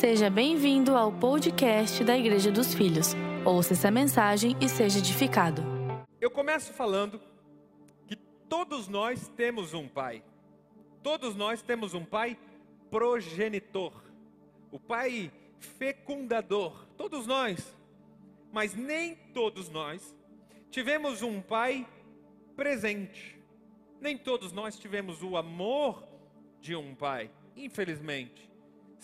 Seja bem-vindo ao podcast da Igreja dos Filhos. Ouça essa mensagem e seja edificado. Eu começo falando que todos nós temos um pai. Todos nós temos um pai progenitor. O pai fecundador. Todos nós. Mas nem todos nós tivemos um pai presente. Nem todos nós tivemos o amor de um pai, infelizmente.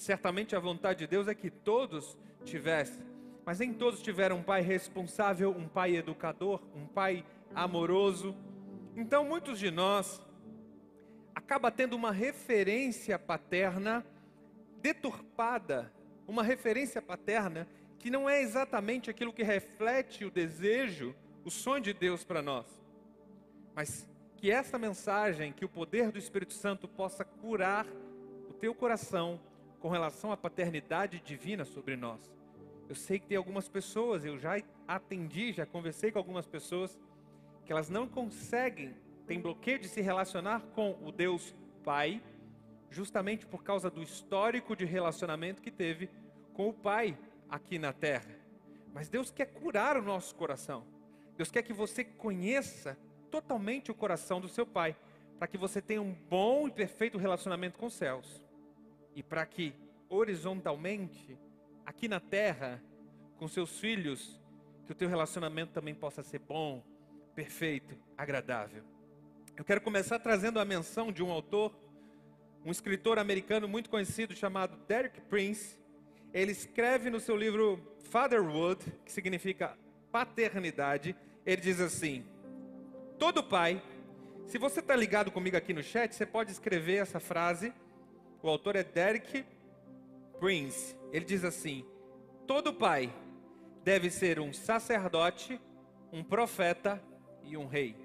Certamente a vontade de Deus é que todos tivessem, mas nem todos tiveram um pai responsável, um pai educador, um pai amoroso. Então muitos de nós acaba tendo uma referência paterna deturpada, uma referência paterna que não é exatamente aquilo que reflete o desejo, o sonho de Deus para nós. Mas que essa mensagem, que o poder do Espírito Santo possa curar o teu coração com relação à paternidade divina sobre nós. Eu sei que tem algumas pessoas, eu já atendi, já conversei com algumas pessoas, que elas não conseguem, tem bloqueio de se relacionar com o Deus Pai, justamente por causa do histórico de relacionamento que teve com o Pai aqui na terra. Mas Deus quer curar o nosso coração. Deus quer que você conheça totalmente o coração do seu Pai, para que você tenha um bom e perfeito relacionamento com os céus. E para que, horizontalmente, aqui na terra, com seus filhos, que o teu relacionamento também possa ser bom, perfeito, agradável. Eu quero começar trazendo a menção de um autor, um escritor americano muito conhecido chamado Derek Prince. Ele escreve no seu livro Fatherhood, que significa paternidade, ele diz assim: Todo pai, se você está ligado comigo aqui no chat, você pode escrever essa frase. O autor é Derek Prince. Ele diz assim: Todo pai deve ser um sacerdote, um profeta e um rei.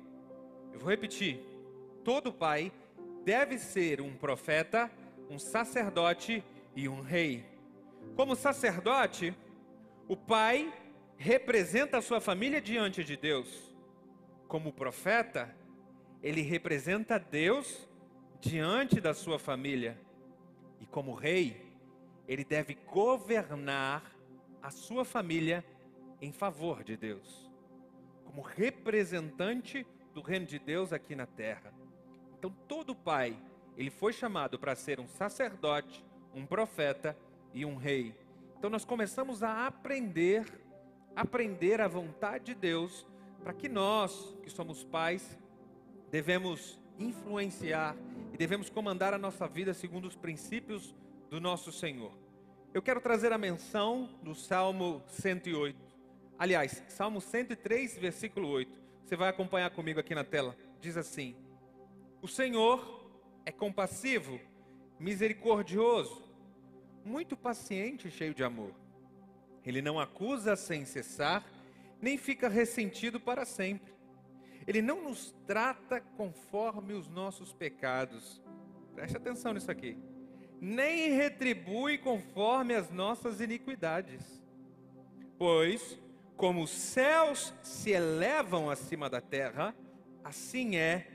Eu vou repetir: todo pai deve ser um profeta, um sacerdote e um rei. Como sacerdote, o pai representa a sua família diante de Deus como profeta, ele representa Deus diante da sua família. E como rei, ele deve governar a sua família em favor de Deus, como representante do reino de Deus aqui na terra. Então, todo pai, ele foi chamado para ser um sacerdote, um profeta e um rei. Então, nós começamos a aprender, aprender a vontade de Deus para que nós, que somos pais, devemos influenciar e devemos comandar a nossa vida segundo os princípios do nosso Senhor. Eu quero trazer a menção do Salmo 108. Aliás, Salmo 103, versículo 8. Você vai acompanhar comigo aqui na tela. Diz assim: O Senhor é compassivo, misericordioso, muito paciente e cheio de amor. Ele não acusa sem cessar nem fica ressentido para sempre. Ele não nos trata conforme os nossos pecados. Preste atenção nisso aqui. Nem retribui conforme as nossas iniquidades. Pois, como os céus se elevam acima da terra, assim é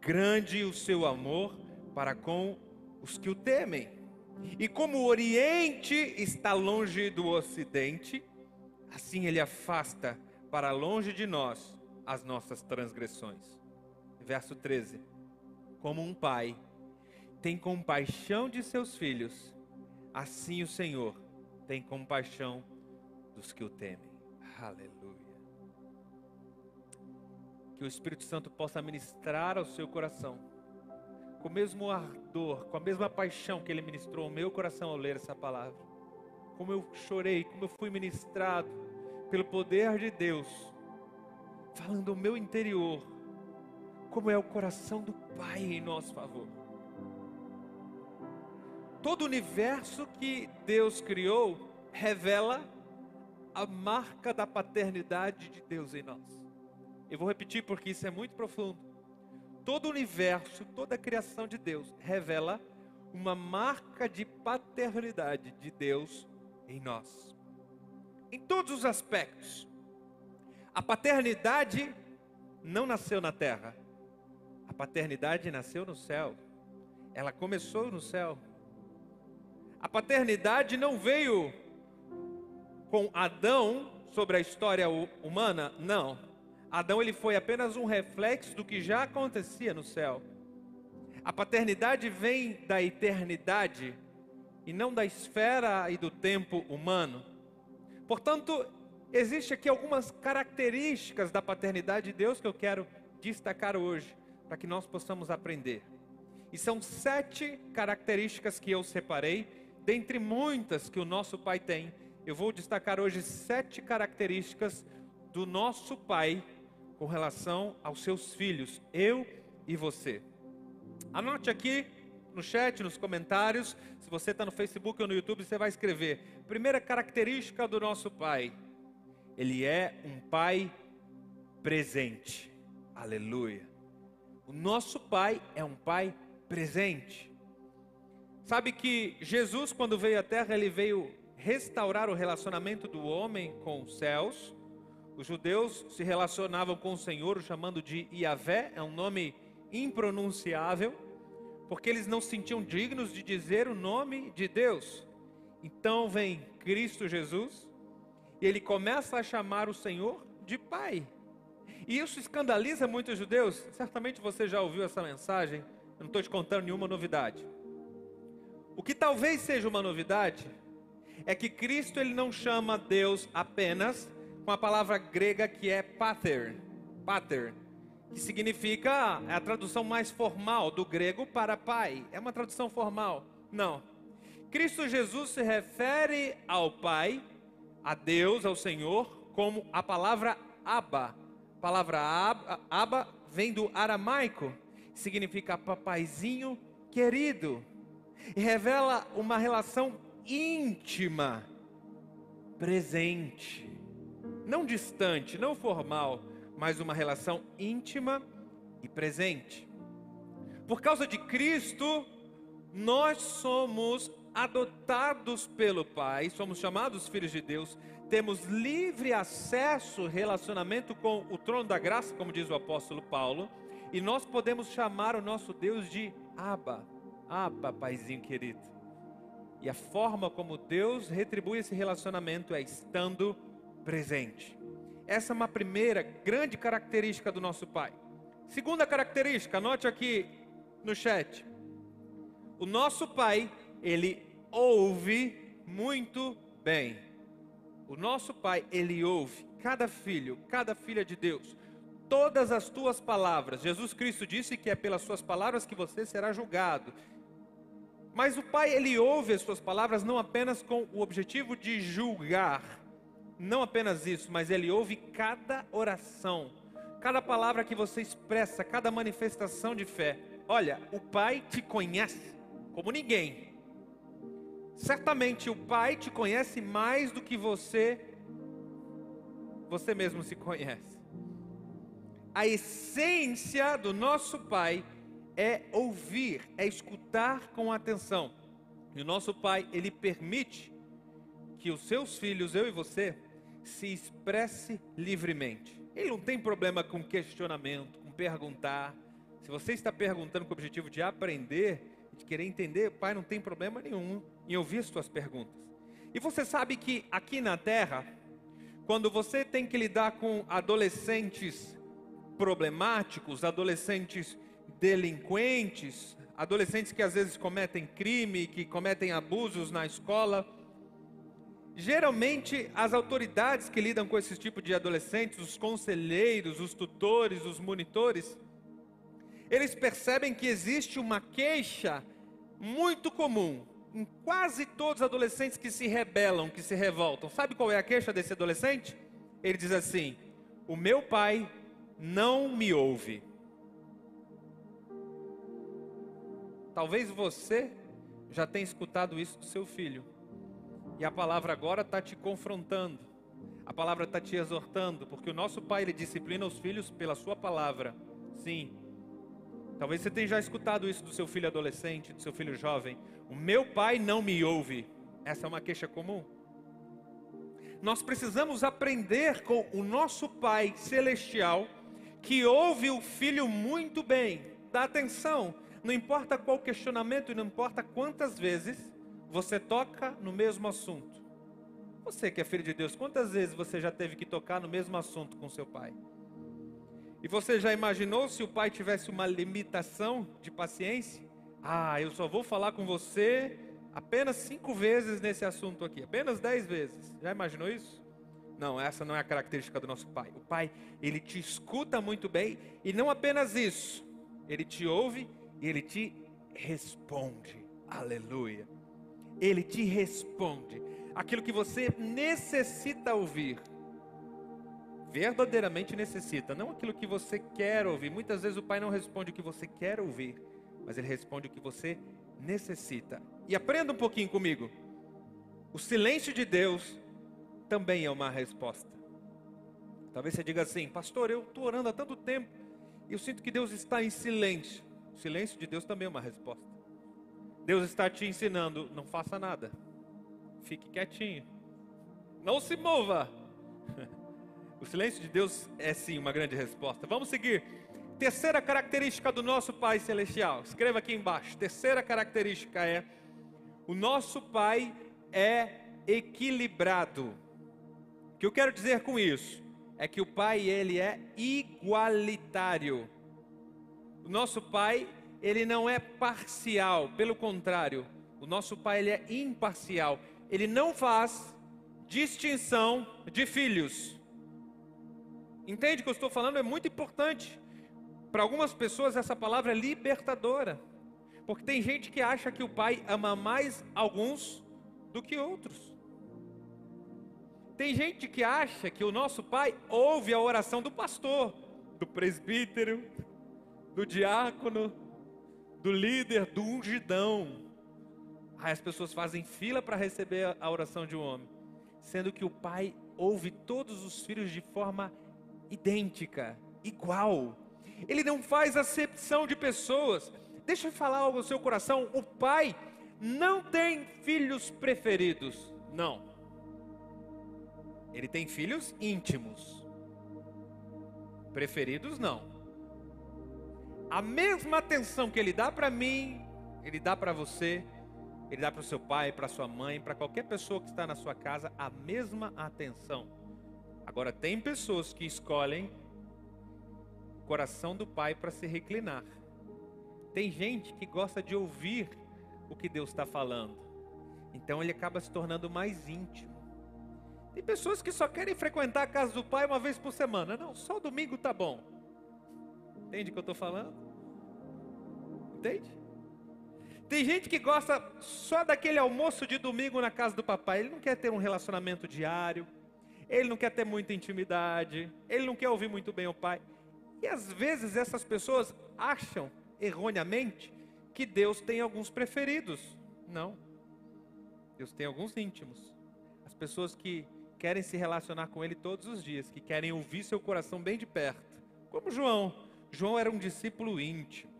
grande o seu amor para com os que o temem. E como o Oriente está longe do Ocidente, assim ele afasta para longe de nós as nossas transgressões. Verso 13: Como um pai tem compaixão de seus filhos, assim o Senhor tem compaixão dos que o temem. Aleluia. Que o Espírito Santo possa ministrar ao seu coração, com o mesmo ardor, com a mesma paixão que ele ministrou ao meu coração ao ler essa palavra. Como eu chorei, como eu fui ministrado pelo poder de Deus, falando ao meu interior, como é o coração do Pai em nosso favor. Todo o universo que Deus criou revela a marca da paternidade de Deus em nós. Eu vou repetir porque isso é muito profundo. Todo o universo, toda a criação de Deus revela uma marca de paternidade de Deus em nós em todos os aspectos. A paternidade não nasceu na terra, a paternidade nasceu no céu, ela começou no céu. A paternidade não veio com Adão sobre a história humana, não. Adão ele foi apenas um reflexo do que já acontecia no céu. A paternidade vem da eternidade e não da esfera e do tempo humano. Portanto, existe aqui algumas características da paternidade de Deus que eu quero destacar hoje, para que nós possamos aprender. E são sete características que eu separei, dentre muitas que o nosso Pai tem. Eu vou destacar hoje sete características do nosso Pai com relação aos seus filhos, eu e você. Anote aqui no chat, nos comentários. Se você está no Facebook ou no YouTube, você vai escrever. Primeira característica do nosso Pai: Ele é um Pai presente. Aleluia. O nosso Pai é um Pai presente. Sabe que Jesus, quando veio à Terra, ele veio restaurar o relacionamento do homem com os céus. Os judeus se relacionavam com o Senhor, chamando de Iavé, é um nome impronunciável, porque eles não se sentiam dignos de dizer o nome de Deus. Então vem Cristo Jesus e ele começa a chamar o Senhor de Pai. E isso escandaliza muitos judeus. Certamente você já ouviu essa mensagem. Eu não estou te contando nenhuma novidade. O que talvez seja uma novidade é que Cristo ele não chama Deus apenas com a palavra grega que é pater. Pater que significa é a tradução mais formal do grego para pai. É uma tradução formal? Não. Cristo Jesus se refere ao Pai, a Deus, ao Senhor, como a palavra Abba. A palavra Abba vem do aramaico, significa papaizinho querido, e revela uma relação íntima, presente, não distante, não formal mas uma relação íntima e presente. Por causa de Cristo, nós somos adotados pelo Pai, somos chamados filhos de Deus, temos livre acesso, relacionamento com o trono da graça, como diz o apóstolo Paulo, e nós podemos chamar o nosso Deus de Abba, Abba, paizinho querido. E a forma como Deus retribui esse relacionamento é estando presente. Essa é uma primeira grande característica do nosso Pai. Segunda característica, anote aqui no chat. O nosso Pai, ele ouve muito bem. O nosso Pai, ele ouve cada filho, cada filha de Deus. Todas as tuas palavras. Jesus Cristo disse que é pelas suas palavras que você será julgado. Mas o Pai, ele ouve as suas palavras não apenas com o objetivo de julgar, não apenas isso, mas ele ouve cada oração, cada palavra que você expressa, cada manifestação de fé. Olha, o Pai te conhece como ninguém. Certamente o Pai te conhece mais do que você você mesmo se conhece. A essência do nosso Pai é ouvir, é escutar com atenção. E o nosso Pai, ele permite que os seus filhos, eu e você, se expresse livremente. Ele não tem problema com questionamento, com perguntar. Se você está perguntando com o objetivo de aprender, de querer entender, pai, não tem problema nenhum em ouvir as suas perguntas. E você sabe que aqui na Terra, quando você tem que lidar com adolescentes problemáticos, adolescentes delinquentes, adolescentes que às vezes cometem crime, que cometem abusos na escola, Geralmente, as autoridades que lidam com esse tipo de adolescentes, os conselheiros, os tutores, os monitores, eles percebem que existe uma queixa muito comum em quase todos os adolescentes que se rebelam, que se revoltam. Sabe qual é a queixa desse adolescente? Ele diz assim: O meu pai não me ouve. Talvez você já tenha escutado isso do seu filho. E a palavra agora está te confrontando. A palavra está te exortando, porque o nosso Pai ele disciplina os filhos pela sua palavra. Sim. Talvez você tenha já escutado isso do seu filho adolescente, do seu filho jovem. O meu pai não me ouve. Essa é uma queixa comum. Nós precisamos aprender com o nosso Pai celestial, que ouve o filho muito bem. Dá atenção. Não importa qual questionamento e não importa quantas vezes você toca no mesmo assunto. Você que é filho de Deus, quantas vezes você já teve que tocar no mesmo assunto com seu pai? E você já imaginou se o pai tivesse uma limitação de paciência? Ah, eu só vou falar com você apenas cinco vezes nesse assunto aqui, apenas dez vezes. Já imaginou isso? Não, essa não é a característica do nosso pai. O pai, ele te escuta muito bem e não apenas isso, ele te ouve e ele te responde. Aleluia. Ele te responde aquilo que você necessita ouvir. Verdadeiramente necessita, não aquilo que você quer ouvir. Muitas vezes o pai não responde o que você quer ouvir, mas ele responde o que você necessita. E aprenda um pouquinho comigo. O silêncio de Deus também é uma resposta. Talvez você diga assim, pastor, eu estou orando há tanto tempo e eu sinto que Deus está em silêncio. O silêncio de Deus também é uma resposta. Deus está te ensinando, não faça nada. Fique quietinho. Não se mova. O silêncio de Deus é sim uma grande resposta. Vamos seguir. Terceira característica do nosso Pai Celestial. Escreva aqui embaixo. Terceira característica é: o nosso Pai é equilibrado. O que eu quero dizer com isso? É que o Pai ele é igualitário. O nosso Pai ele não é parcial, pelo contrário, o nosso Pai ele é imparcial ele não faz distinção de filhos. Entende o que eu estou falando? É muito importante. Para algumas pessoas essa palavra é libertadora. Porque tem gente que acha que o pai ama mais alguns do que outros. Tem gente que acha que o nosso pai ouve a oração do pastor, do presbítero, do diácono, do líder, do ungidão. Aí as pessoas fazem fila para receber a oração de um homem, sendo que o pai ouve todos os filhos de forma idêntica, igual. Ele não faz acepção de pessoas. Deixa eu falar algo no seu coração: o pai não tem filhos preferidos, não. Ele tem filhos íntimos. Preferidos, não. A mesma atenção que ele dá para mim, ele dá para você, ele dá para o seu pai, para sua mãe, para qualquer pessoa que está na sua casa a mesma atenção. Agora, tem pessoas que escolhem o coração do pai para se reclinar. Tem gente que gosta de ouvir o que Deus está falando. Então ele acaba se tornando mais íntimo. Tem pessoas que só querem frequentar a casa do pai uma vez por semana. Não, só domingo tá bom. Entende o que eu estou falando? Entende? Tem gente que gosta só daquele almoço de domingo na casa do papai. Ele não quer ter um relacionamento diário. Ele não quer ter muita intimidade. Ele não quer ouvir muito bem o pai. E às vezes essas pessoas acham erroneamente que Deus tem alguns preferidos. Não. Deus tem alguns íntimos. As pessoas que querem se relacionar com Ele todos os dias, que querem ouvir seu coração bem de perto. Como João. João era um discípulo íntimo.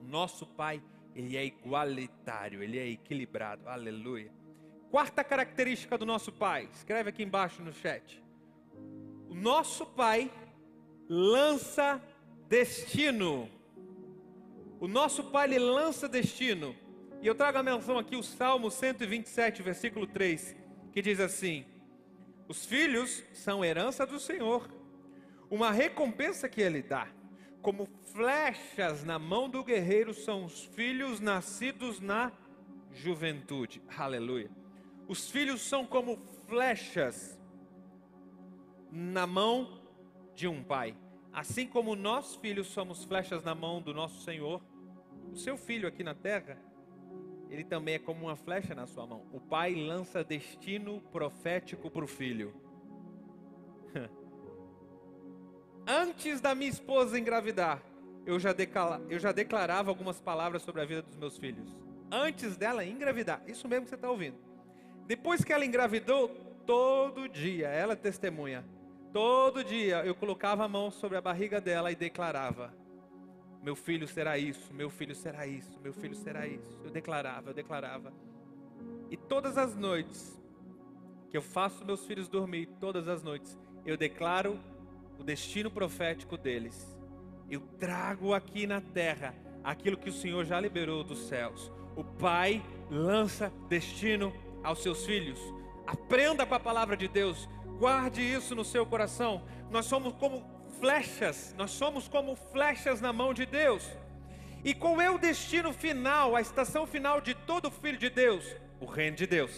Nosso Pai ele é igualitário, ele é equilibrado. Aleluia. Quarta característica do nosso Pai, escreve aqui embaixo no chat. O nosso Pai lança destino. O nosso Pai ele lança destino. E eu trago a menção aqui o Salmo 127, versículo 3, que diz assim: Os filhos são herança do Senhor, uma recompensa que ele dá como flechas na mão do guerreiro são os filhos nascidos na juventude. Aleluia. Os filhos são como flechas na mão de um pai. Assim como nós, filhos, somos flechas na mão do nosso Senhor, o seu filho aqui na terra, ele também é como uma flecha na sua mão. O pai lança destino profético para o filho. antes da minha esposa engravidar, eu já, eu já declarava algumas palavras sobre a vida dos meus filhos. Antes dela engravidar, isso mesmo que você está ouvindo. Depois que ela engravidou, todo dia, ela testemunha, todo dia eu colocava a mão sobre a barriga dela e declarava: Meu filho será isso, meu filho será isso, meu filho será isso. Eu declarava, eu declarava. E todas as noites que eu faço meus filhos dormir, todas as noites, eu declaro o destino profético deles. Eu trago aqui na terra aquilo que o Senhor já liberou dos céus. O Pai lança destino aos seus filhos. Aprenda com a palavra de Deus, guarde isso no seu coração. Nós somos como flechas, nós somos como flechas na mão de Deus. E qual é o destino final, a estação final de todo filho de Deus? O reino de Deus,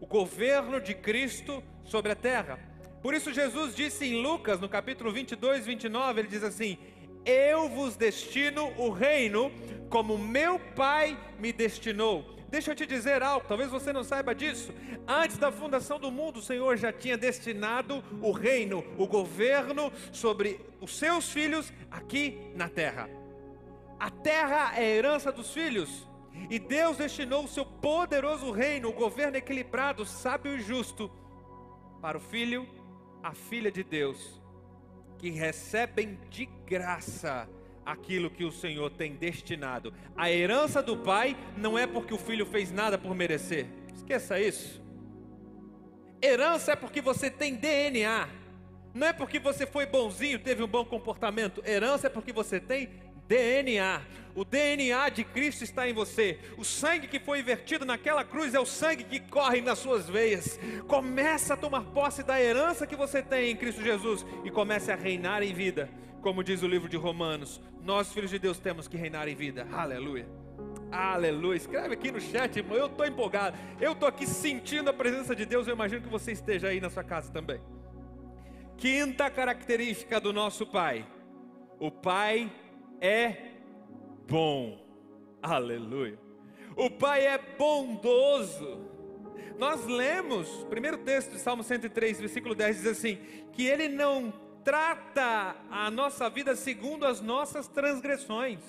o governo de Cristo sobre a terra. Por isso, Jesus disse em Lucas, no capítulo 22, 29, ele diz assim: Eu vos destino o reino como meu Pai me destinou. Deixa eu te dizer algo, talvez você não saiba disso. Antes da fundação do mundo, o Senhor já tinha destinado o reino, o governo sobre os seus filhos aqui na terra. A terra é a herança dos filhos. E Deus destinou o seu poderoso reino, o governo equilibrado, sábio e justo, para o filho, a filha de Deus, que recebem de graça aquilo que o Senhor tem destinado. A herança do pai não é porque o filho fez nada por merecer. Esqueça isso. Herança é porque você tem DNA. Não é porque você foi bonzinho, teve um bom comportamento. Herança é porque você tem DNA. O DNA de Cristo está em você. O sangue que foi vertido naquela cruz é o sangue que corre nas suas veias. Começa a tomar posse da herança que você tem em Cristo Jesus e comece a reinar em vida. Como diz o livro de Romanos, nós filhos de Deus temos que reinar em vida. Aleluia. Aleluia. Escreve aqui no chat, irmão. Eu estou empolgado. Eu estou aqui sentindo a presença de Deus. Eu imagino que você esteja aí na sua casa também. Quinta característica do nosso Pai. O Pai é bom. Aleluia. O Pai é bondoso. Nós lemos, primeiro texto de Salmo 103, versículo 10 diz assim: que ele não trata a nossa vida segundo as nossas transgressões.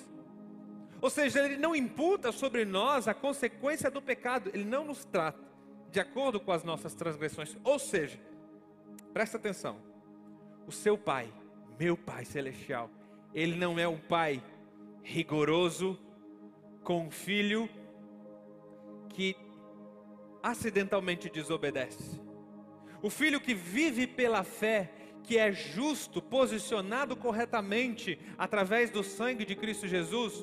Ou seja, ele não imputa sobre nós a consequência do pecado, ele não nos trata de acordo com as nossas transgressões. Ou seja, presta atenção: o seu Pai, meu Pai celestial, ele não é um pai rigoroso com um filho que acidentalmente desobedece. O filho que vive pela fé, que é justo, posicionado corretamente através do sangue de Cristo Jesus,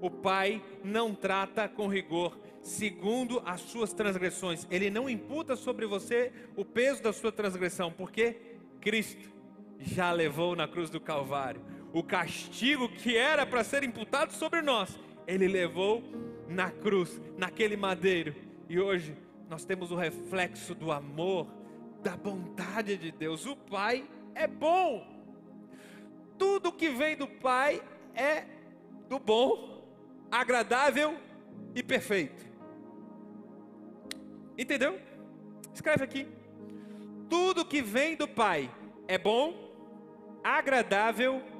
o pai não trata com rigor segundo as suas transgressões. Ele não imputa sobre você o peso da sua transgressão, porque Cristo já levou na cruz do Calvário o castigo que era para ser imputado sobre nós, ele levou na cruz, naquele madeiro. E hoje nós temos o reflexo do amor, da bondade de Deus. O Pai é bom. Tudo que vem do Pai é do bom, agradável e perfeito. Entendeu? Escreve aqui. Tudo que vem do Pai é bom, agradável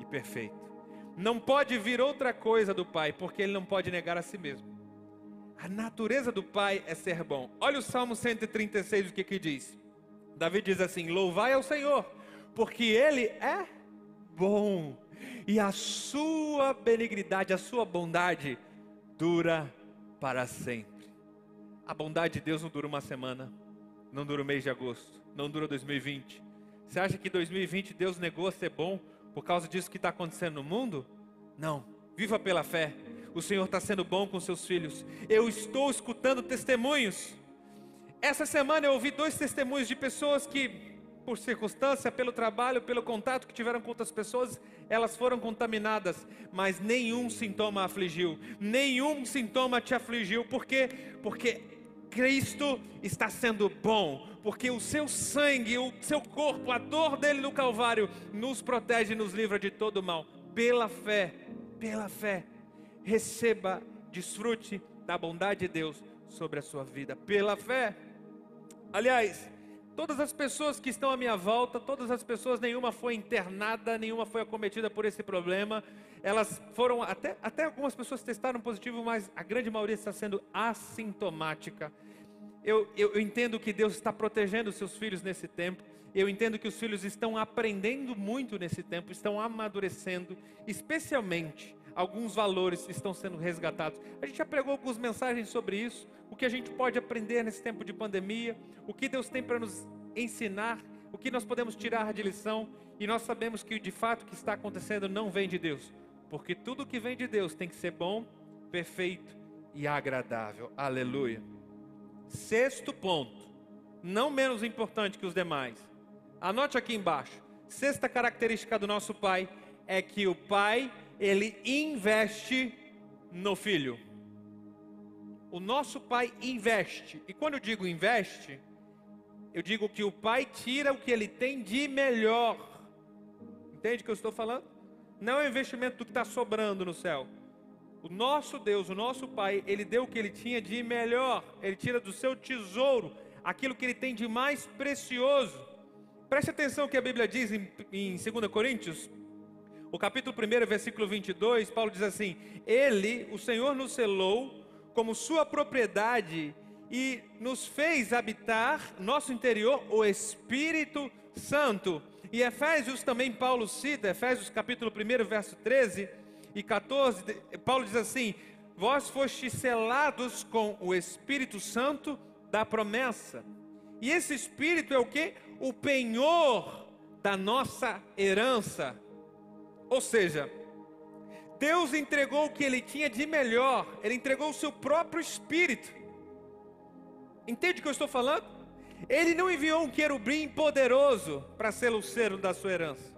e perfeito. Não pode vir outra coisa do Pai, porque Ele não pode negar a si mesmo. A natureza do Pai é ser bom. Olha o Salmo 136, o que que diz? Davi diz assim: Louvai ao Senhor, porque Ele é bom, e a sua benignidade, a sua bondade dura para sempre. A bondade de Deus não dura uma semana, não dura o mês de agosto, não dura 2020. Você acha que 2020 Deus negou a ser bom por causa disso que está acontecendo no mundo? Não. Viva pela fé. O Senhor está sendo bom com seus filhos. Eu estou escutando testemunhos. Essa semana eu ouvi dois testemunhos de pessoas que, por circunstância, pelo trabalho, pelo contato que tiveram com outras pessoas, elas foram contaminadas, mas nenhum sintoma afligiu, nenhum sintoma te afligiu, por quê? Porque Cristo está sendo bom, porque o seu sangue, o seu corpo, a dor dele no Calvário, nos protege e nos livra de todo mal. Pela fé, pela fé, receba, desfrute da bondade de Deus sobre a sua vida. Pela fé. Aliás, todas as pessoas que estão à minha volta, todas as pessoas, nenhuma foi internada, nenhuma foi acometida por esse problema. Elas foram, até, até algumas pessoas testaram positivo, mas a grande maioria está sendo assintomática eu, eu, eu entendo que Deus está protegendo os seus filhos nesse tempo. Eu entendo que os filhos estão aprendendo muito nesse tempo, estão amadurecendo, especialmente alguns valores estão sendo resgatados. A gente já pregou algumas mensagens sobre isso, o que a gente pode aprender nesse tempo de pandemia, o que Deus tem para nos ensinar, o que nós podemos tirar de lição, e nós sabemos que de fato o que está acontecendo não vem de Deus, porque tudo que vem de Deus tem que ser bom, perfeito e agradável. Aleluia. Sexto ponto, não menos importante que os demais. Anote aqui embaixo. Sexta característica do nosso pai é que o pai, ele investe no filho. O nosso pai investe. E quando eu digo investe, eu digo que o pai tira o que ele tem de melhor. Entende o que eu estou falando? Não é um investimento do que está sobrando no céu. O nosso Deus, o nosso Pai, Ele deu o que Ele tinha de melhor. Ele tira do seu tesouro aquilo que Ele tem de mais precioso. Preste atenção que a Bíblia diz em, em 2 Coríntios, o capítulo 1, versículo 22, Paulo diz assim: Ele, o Senhor, nos selou como sua propriedade e nos fez habitar nosso interior o Espírito Santo. E Efésios também Paulo cita, Efésios capítulo 1, verso 13 e 14, Paulo diz assim: Vós fostes selados com o Espírito Santo da promessa. E esse Espírito é o que? O penhor da nossa herança. Ou seja, Deus entregou o que ele tinha de melhor, ele entregou o seu próprio Espírito. Entende o que eu estou falando? Ele não enviou um querubim poderoso para ser o cero da sua herança.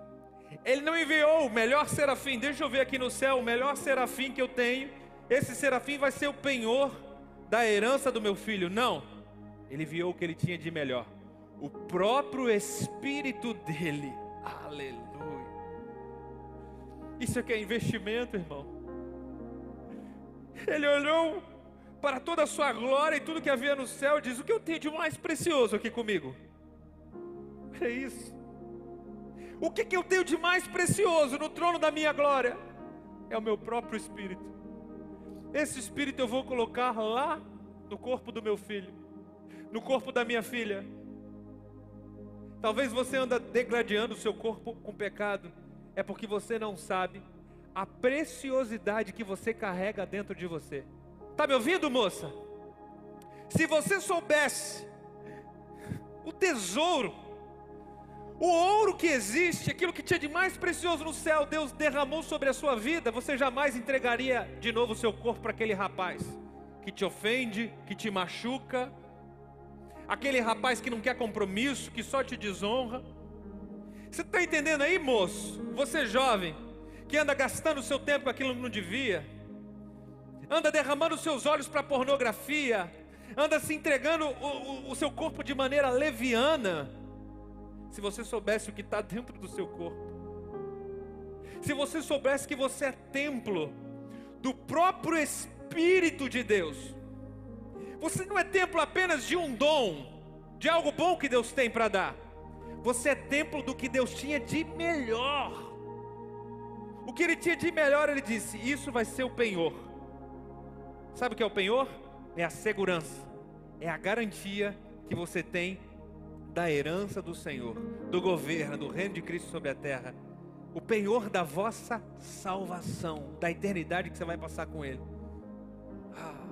Ele não enviou o melhor serafim. Deixa eu ver aqui no céu o melhor serafim que eu tenho. Esse serafim vai ser o penhor da herança do meu filho. Não. Ele enviou o que ele tinha de melhor. O próprio Espírito dele. Aleluia. Isso aqui é investimento, irmão. Ele olhou para toda a sua glória e tudo que havia no céu, diz: O que eu tenho de mais precioso aqui comigo? É isso. O que, que eu tenho de mais precioso no trono da minha glória? É o meu próprio espírito. Esse espírito eu vou colocar lá no corpo do meu filho, no corpo da minha filha. Talvez você anda degradando o seu corpo com pecado, é porque você não sabe a preciosidade que você carrega dentro de você. Está me ouvindo, moça? Se você soubesse o tesouro, o ouro que existe, aquilo que tinha de mais precioso no céu, Deus derramou sobre a sua vida, você jamais entregaria de novo o seu corpo para aquele rapaz que te ofende, que te machuca, aquele rapaz que não quer compromisso, que só te desonra. Você está entendendo aí, moço? Você jovem, que anda gastando o seu tempo com aquilo que não devia anda derramando seus olhos para pornografia, anda se entregando o, o, o seu corpo de maneira leviana. Se você soubesse o que está dentro do seu corpo, se você soubesse que você é templo do próprio Espírito de Deus, você não é templo apenas de um dom, de algo bom que Deus tem para dar, você é templo do que Deus tinha de melhor. O que ele tinha de melhor, ele disse: Isso vai ser o penhor. Sabe o que é o penhor? É a segurança, é a garantia que você tem da herança do Senhor, do governo, do reino de Cristo sobre a terra. O penhor da vossa salvação, da eternidade que você vai passar com Ele. Ah,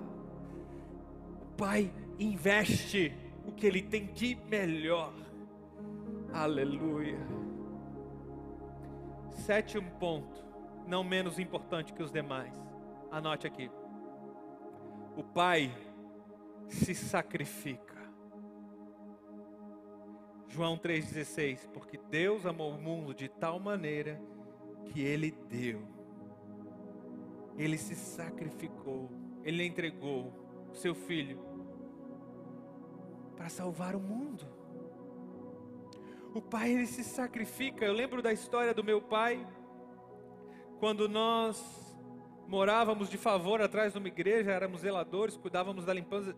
o Pai investe o que Ele tem de melhor. Aleluia. Sétimo ponto, não menos importante que os demais. Anote aqui o Pai se sacrifica. João 3,16: Porque Deus amou o mundo de tal maneira que Ele deu, Ele se sacrificou, Ele entregou o seu Filho para salvar o mundo. O Pai ele se sacrifica. Eu lembro da história do meu pai, quando nós morávamos de favor atrás de uma igreja, éramos zeladores, cuidávamos da limpeza,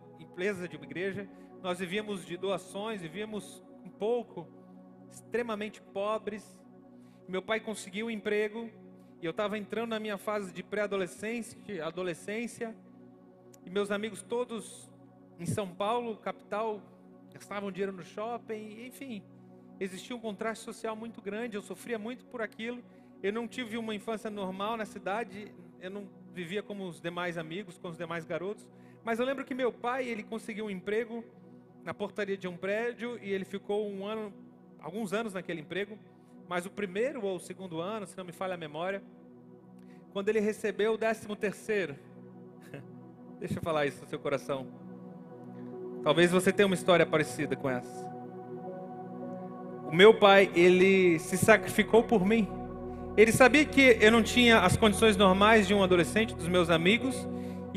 de uma igreja. Nós vivíamos de doações, vivíamos pouco, extremamente pobres. Meu pai conseguiu um emprego e eu estava entrando na minha fase de pré-adolescência, adolescência, e meus amigos todos em São Paulo, capital, gastavam dinheiro no shopping, enfim, existia um contraste social muito grande, eu sofria muito por aquilo. Eu não tive uma infância normal na cidade, eu não vivia como os demais amigos, com os demais garotos, mas eu lembro que meu pai, ele conseguiu um emprego na portaria de um prédio e ele ficou um ano, alguns anos naquele emprego, mas o primeiro ou o segundo ano, se não me falha a memória, quando ele recebeu o décimo terceiro, Deixa eu falar isso no seu coração. Talvez você tenha uma história parecida com essa. O meu pai, ele se sacrificou por mim. Ele sabia que eu não tinha as condições normais de um adolescente, dos meus amigos,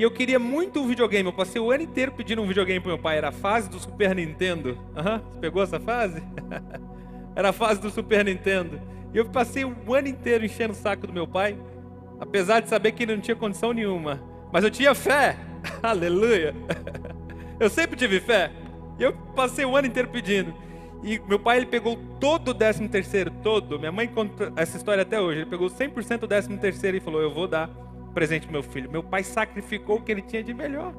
e eu queria muito um videogame. Eu passei o ano inteiro pedindo um videogame para meu pai. Era a fase do Super Nintendo. Uhum. Você pegou essa fase? Era a fase do Super Nintendo. E eu passei o ano inteiro enchendo o saco do meu pai, apesar de saber que ele não tinha condição nenhuma. Mas eu tinha fé. Aleluia. Eu sempre tive fé. E eu passei o ano inteiro pedindo. E meu pai ele pegou todo o 13 terceiro, todo. Minha mãe conta essa história até hoje. Ele pegou 100% do 13 terceiro e falou: "Eu vou dar presente pro meu filho". Meu pai sacrificou o que ele tinha de melhor.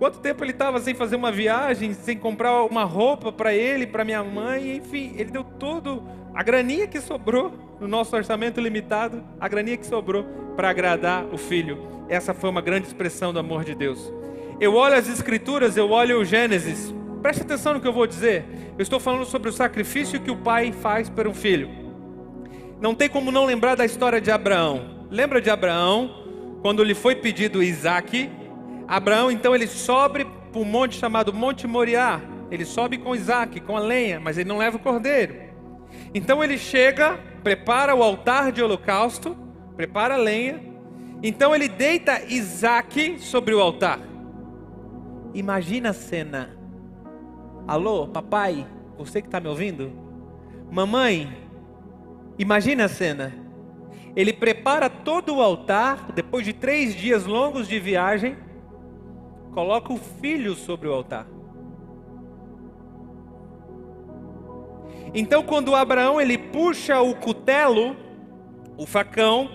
Quanto tempo ele estava sem fazer uma viagem, sem comprar uma roupa para ele, para minha mãe, enfim, ele deu tudo, a graninha que sobrou no nosso orçamento limitado, a graninha que sobrou para agradar o filho. Essa foi uma grande expressão do amor de Deus. Eu olho as escrituras, eu olho o Gênesis. Preste atenção no que eu vou dizer. Eu estou falando sobre o sacrifício que o pai faz para um filho. Não tem como não lembrar da história de Abraão. Lembra de Abraão, quando lhe foi pedido Isaac, Abraão, então, ele sobe para um monte chamado Monte Moriá. Ele sobe com Isaac, com a lenha, mas ele não leva o cordeiro. Então ele chega, prepara o altar de holocausto, prepara a lenha. Então ele deita Isaac sobre o altar. Imagina a cena. Alô, papai, você que está me ouvindo? Mamãe, imagina a cena. Ele prepara todo o altar, depois de três dias longos de viagem coloca o filho sobre o altar. Então, quando Abraão ele puxa o cutelo, o facão,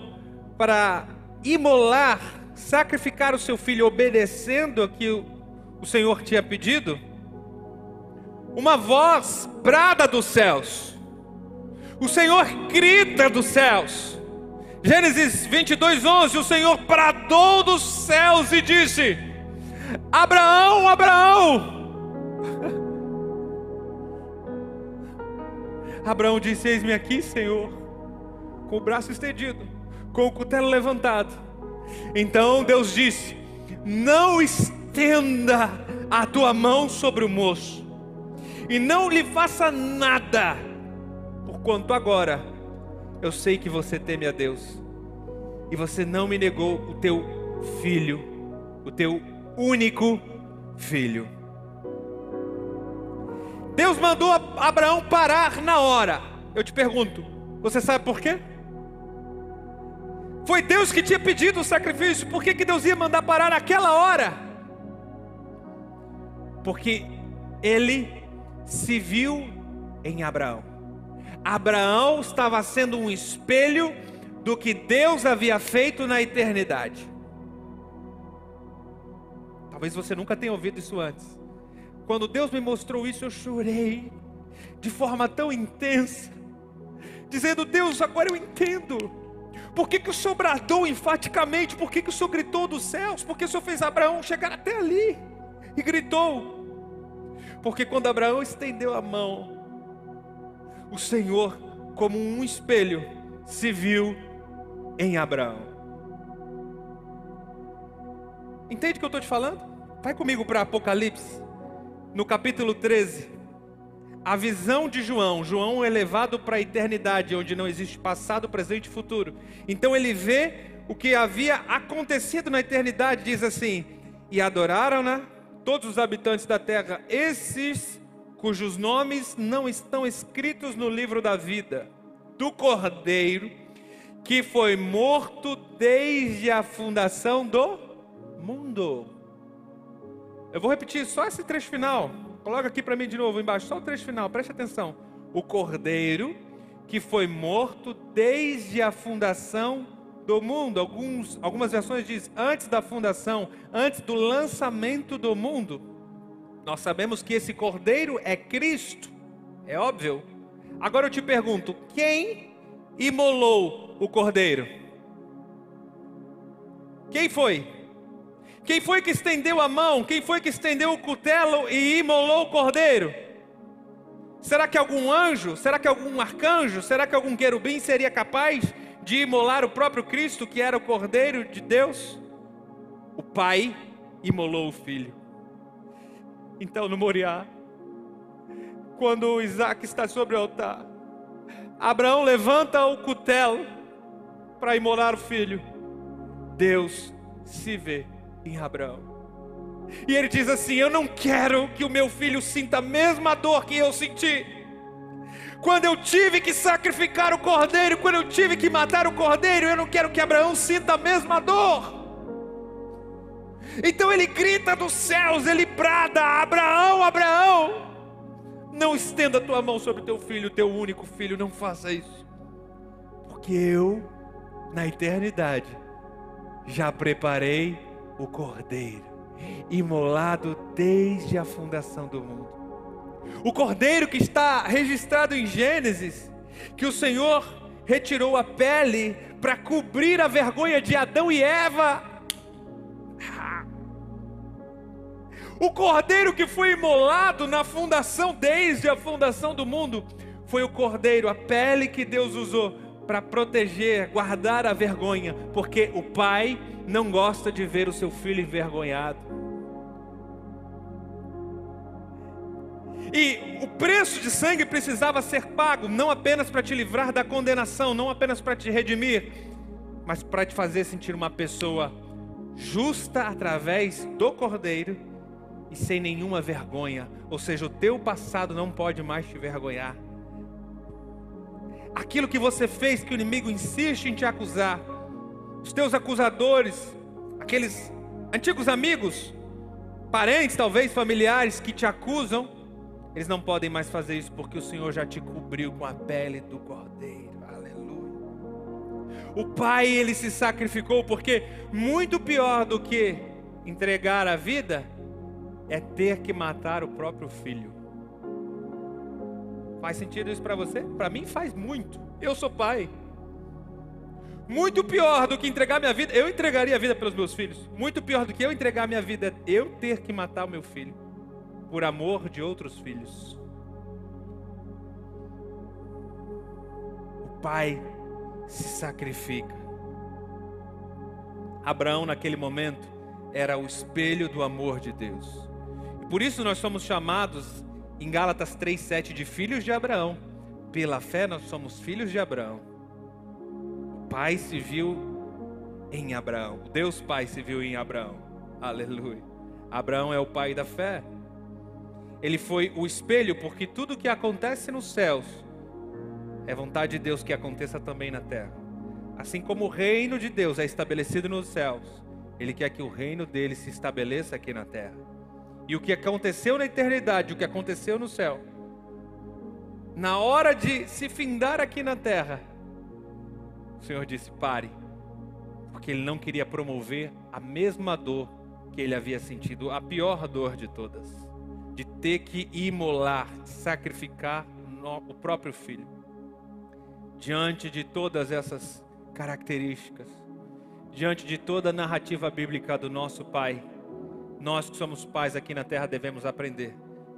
para imolar, sacrificar o seu filho, obedecendo a que o Senhor tinha pedido, uma voz brada dos céus, o Senhor grita dos céus. Gênesis 22, 11: O Senhor bradou dos céus e disse: Abraão, Abraão. Abraão disse: Eis-me aqui, Senhor, com o braço estendido, com o cutelo levantado. Então Deus disse: Não estenda a tua mão sobre o moço, e não lhe faça nada, porquanto agora eu sei que você teme a Deus, e você não me negou o teu filho, o teu único filho. Deus mandou Abraão parar na hora. Eu te pergunto, você sabe por quê? Foi Deus que tinha pedido o sacrifício, por que, que Deus ia mandar parar naquela hora? Porque ele se viu em Abraão. Abraão estava sendo um espelho do que Deus havia feito na eternidade. Talvez você nunca tenha ouvido isso antes. Quando Deus me mostrou isso, eu chorei de forma tão intensa, dizendo: Deus, agora eu entendo. Por que, que o Senhor bradou enfaticamente? Por que, que o Senhor gritou dos céus? Por que o Senhor fez Abraão chegar até ali e gritou? Porque quando Abraão estendeu a mão, o Senhor, como um espelho, se viu em Abraão. Entende o que eu estou te falando? Vai comigo para Apocalipse, no capítulo 13. A visão de João, João é levado para a eternidade, onde não existe passado, presente e futuro. Então ele vê o que havia acontecido na eternidade, diz assim: E adoraram-na todos os habitantes da terra, esses cujos nomes não estão escritos no livro da vida, do Cordeiro, que foi morto desde a fundação do mundo. Eu vou repetir só esse trecho final. Coloca aqui para mim de novo embaixo, só o trecho final, preste atenção. O cordeiro que foi morto desde a fundação do mundo. Alguns, algumas versões diz antes da fundação, antes do lançamento do mundo. Nós sabemos que esse cordeiro é Cristo, é óbvio. Agora eu te pergunto: quem imolou o cordeiro? Quem foi? Quem foi que estendeu a mão? Quem foi que estendeu o cutelo e imolou o cordeiro? Será que algum anjo? Será que algum arcanjo? Será que algum querubim seria capaz de imolar o próprio Cristo, que era o cordeiro de Deus? pai imolou o filho. Então, no Moriá, quando Isaac está sobre o altar, Abraão levanta o cutelo para imolar o filho. Deus se vê em Abraão. E ele diz assim: Eu não quero que o meu filho sinta a mesma dor que eu senti. Quando eu tive que sacrificar o cordeiro, quando eu tive que matar o cordeiro, eu não quero que Abraão sinta a mesma dor. Então ele grita dos céus, ele brada: Abraão, Abraão, não estenda a tua mão sobre teu filho, teu único filho, não faça isso. Porque eu, na eternidade, já preparei o cordeiro, imolado desde a fundação do mundo. O cordeiro que está registrado em Gênesis, que o Senhor retirou a pele para cobrir a vergonha de Adão e Eva O cordeiro que foi imolado na fundação, desde a fundação do mundo, foi o cordeiro, a pele que Deus usou para proteger, guardar a vergonha, porque o pai não gosta de ver o seu filho envergonhado. E o preço de sangue precisava ser pago, não apenas para te livrar da condenação, não apenas para te redimir, mas para te fazer sentir uma pessoa justa através do cordeiro e sem nenhuma vergonha. Ou seja, o teu passado não pode mais te vergonhar. Aquilo que você fez que o inimigo insiste em te acusar, os teus acusadores, aqueles antigos amigos, parentes, talvez familiares que te acusam, eles não podem mais fazer isso porque o Senhor já te cobriu com a pele do cordeiro. Aleluia. O pai ele se sacrificou porque muito pior do que entregar a vida é ter que matar o próprio filho. Faz sentido isso para você? Para mim faz muito. Eu sou pai. Muito pior do que entregar minha vida, eu entregaria a vida pelos meus filhos. Muito pior do que eu entregar minha vida é eu ter que matar o meu filho por amor de outros filhos. O pai se sacrifica. Abraão, naquele momento, era o espelho do amor de Deus. Por isso nós somos chamados em Gálatas 3:7 de filhos de Abraão. Pela fé nós somos filhos de Abraão. O Pai se viu em Abraão. O Deus Pai se viu em Abraão. Aleluia. Abraão é o pai da fé. Ele foi o espelho porque tudo que acontece nos céus é vontade de Deus que aconteça também na terra. Assim como o reino de Deus é estabelecido nos céus, ele quer que o reino dele se estabeleça aqui na terra. E o que aconteceu na eternidade, o que aconteceu no céu, na hora de se findar aqui na terra, o Senhor disse: pare, porque Ele não queria promover a mesma dor que ele havia sentido, a pior dor de todas, de ter que imolar, sacrificar o próprio filho. Diante de todas essas características, diante de toda a narrativa bíblica do nosso Pai, nós que somos pais aqui na terra devemos aprender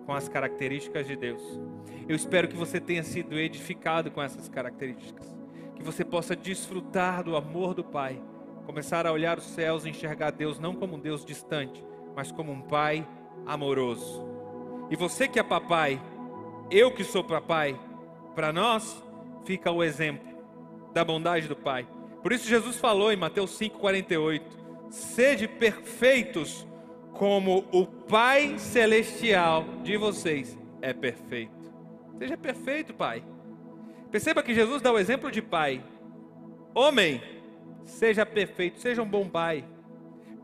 com as características de Deus. Eu espero que você tenha sido edificado com essas características, que você possa desfrutar do amor do Pai, começar a olhar os céus e enxergar Deus não como um Deus distante, mas como um Pai amoroso. E você que é papai, eu que sou papai, para nós fica o exemplo da bondade do Pai. Por isso Jesus falou em Mateus 5:48: Sede perfeitos como o Pai Celestial de vocês é perfeito. Seja perfeito, Pai. Perceba que Jesus dá o exemplo de Pai. Homem, seja perfeito, seja um bom Pai.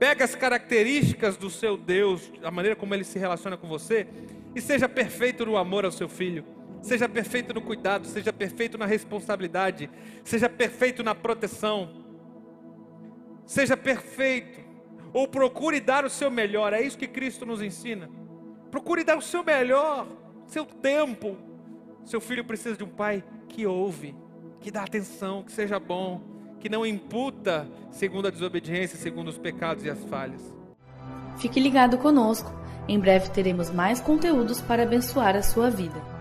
Pega as características do seu Deus, a maneira como ele se relaciona com você, e seja perfeito no amor ao seu filho. Seja perfeito no cuidado, seja perfeito na responsabilidade, seja perfeito na proteção. Seja perfeito ou procure dar o seu melhor. É isso que Cristo nos ensina. Procure dar o seu melhor, seu tempo. Seu filho precisa de um pai que ouve, que dá atenção, que seja bom, que não imputa segundo a desobediência, segundo os pecados e as falhas. Fique ligado conosco. Em breve teremos mais conteúdos para abençoar a sua vida.